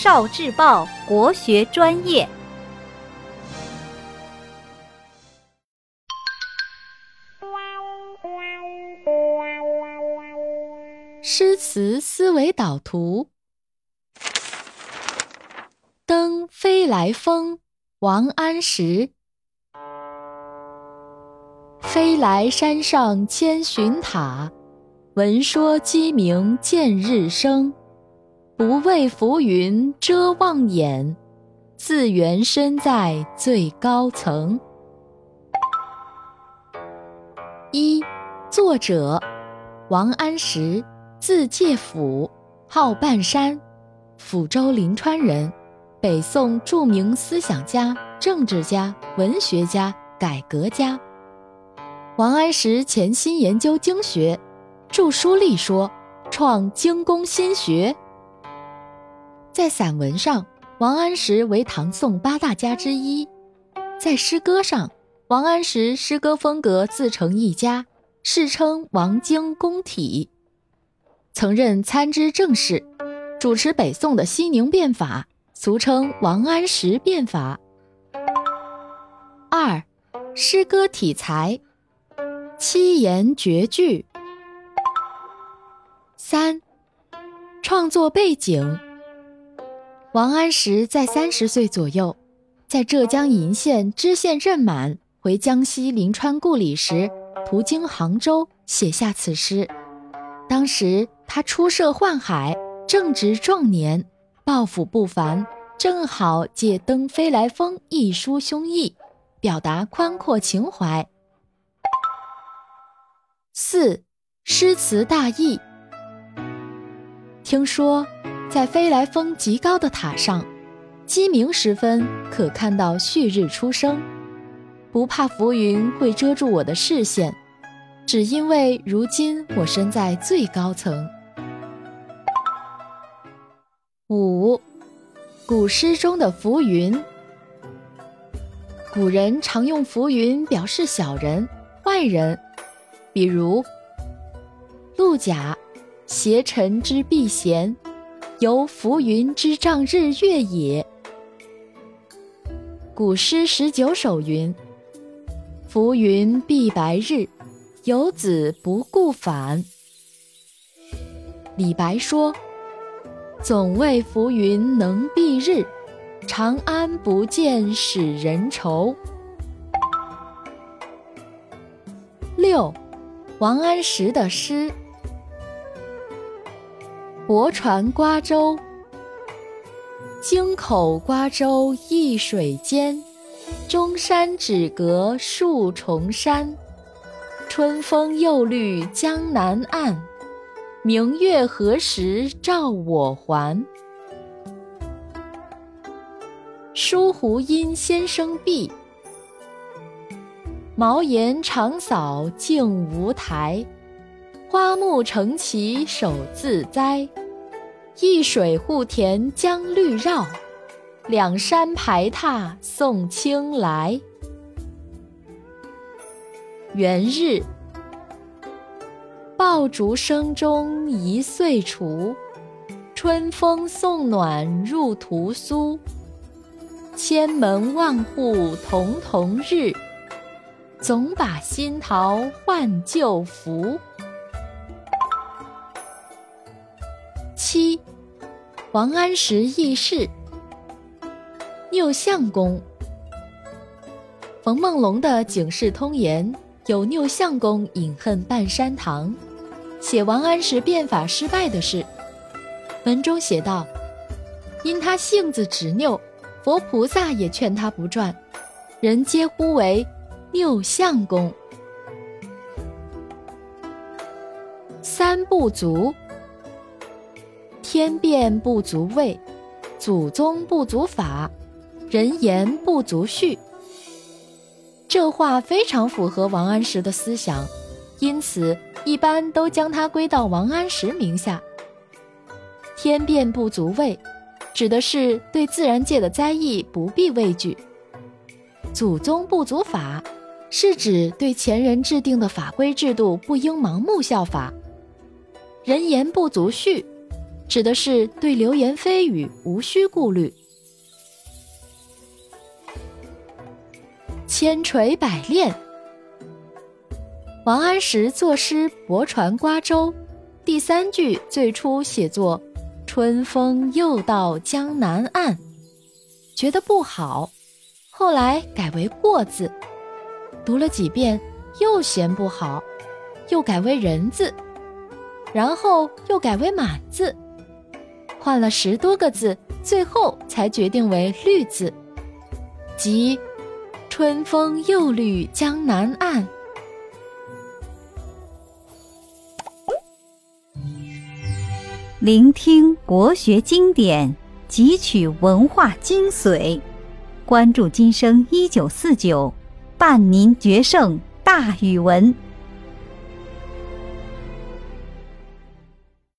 少智报国学专业。诗词思维导图。登飞来峰，王安石。飞来山上千寻塔，闻说鸡鸣见日升。不畏浮云遮望眼，自缘身在最高层。一，作者王安石，字介甫，号半山，抚州临川人，北宋著名思想家、政治家、文学家、改革家。王安石潜心研究经学，著书立说，创经工新学。在散文上，王安石为唐宋八大家之一；在诗歌上，王安石诗歌风格自成一家，世称“王经公体”。曾任参知政事，主持北宋的熙宁变法，俗称“王安石变法”。二，诗歌体裁，七言绝句。三，创作背景。王安石在三十岁左右，在浙江鄞县知县任满回江西临川故里时，途经杭州，写下此诗。当时他出涉宦海，正值壮年，抱负不凡，正好借《登飞来峰》一抒胸臆，表达宽阔情怀。四，诗词大意。听说。在飞来峰极高的塔上，鸡鸣时分可看到旭日初升。不怕浮云会遮住我的视线，只因为如今我身在最高层。五，古诗中的浮云。古人常用浮云表示小人、坏人，比如“陆贾，邪臣之避嫌。”由浮云之障日月也。古诗十九首云：“浮云蔽白日，游子不顾返。”李白说：“总为浮云能蔽日，长安不见使人愁。”六，王安石的诗。泊船瓜洲，京口瓜洲一水间，中山只隔数重山。春风又绿江南岸，明月何时照我还？书湖阴先生壁，茅檐长扫净无苔。花木成畦手自栽，一水护田将绿绕，两山排闼送青来。元日，爆竹声中一岁除，春风送暖入屠苏。千门万户曈曈日，总把新桃换旧符。七，王安石轶事。拗相公，冯梦龙的《警世通言》有拗相公饮恨半山堂，写王安石变法失败的事。文中写道：“因他性子执拗，佛菩萨也劝他不转，人皆呼为拗相公。”三不足。天变不足畏，祖宗不足法，人言不足序。这话非常符合王安石的思想，因此一般都将它归到王安石名下。天变不足畏，指的是对自然界的灾异不必畏惧；祖宗不足法，是指对前人制定的法规制度不应盲目效法；人言不足序。指的是对流言蜚语无需顾虑。千锤百炼。王安石作诗泊船瓜洲，第三句最初写作“春风又到江南岸”，觉得不好，后来改为“过”字，读了几遍又嫌不好，又改为“人”字，然后又改为“满”字，换了十多个字，最后才决定为“绿”字，即。春风又绿江南岸。聆听国学经典，汲取文化精髓，关注今生一九四九，伴您决胜大语文。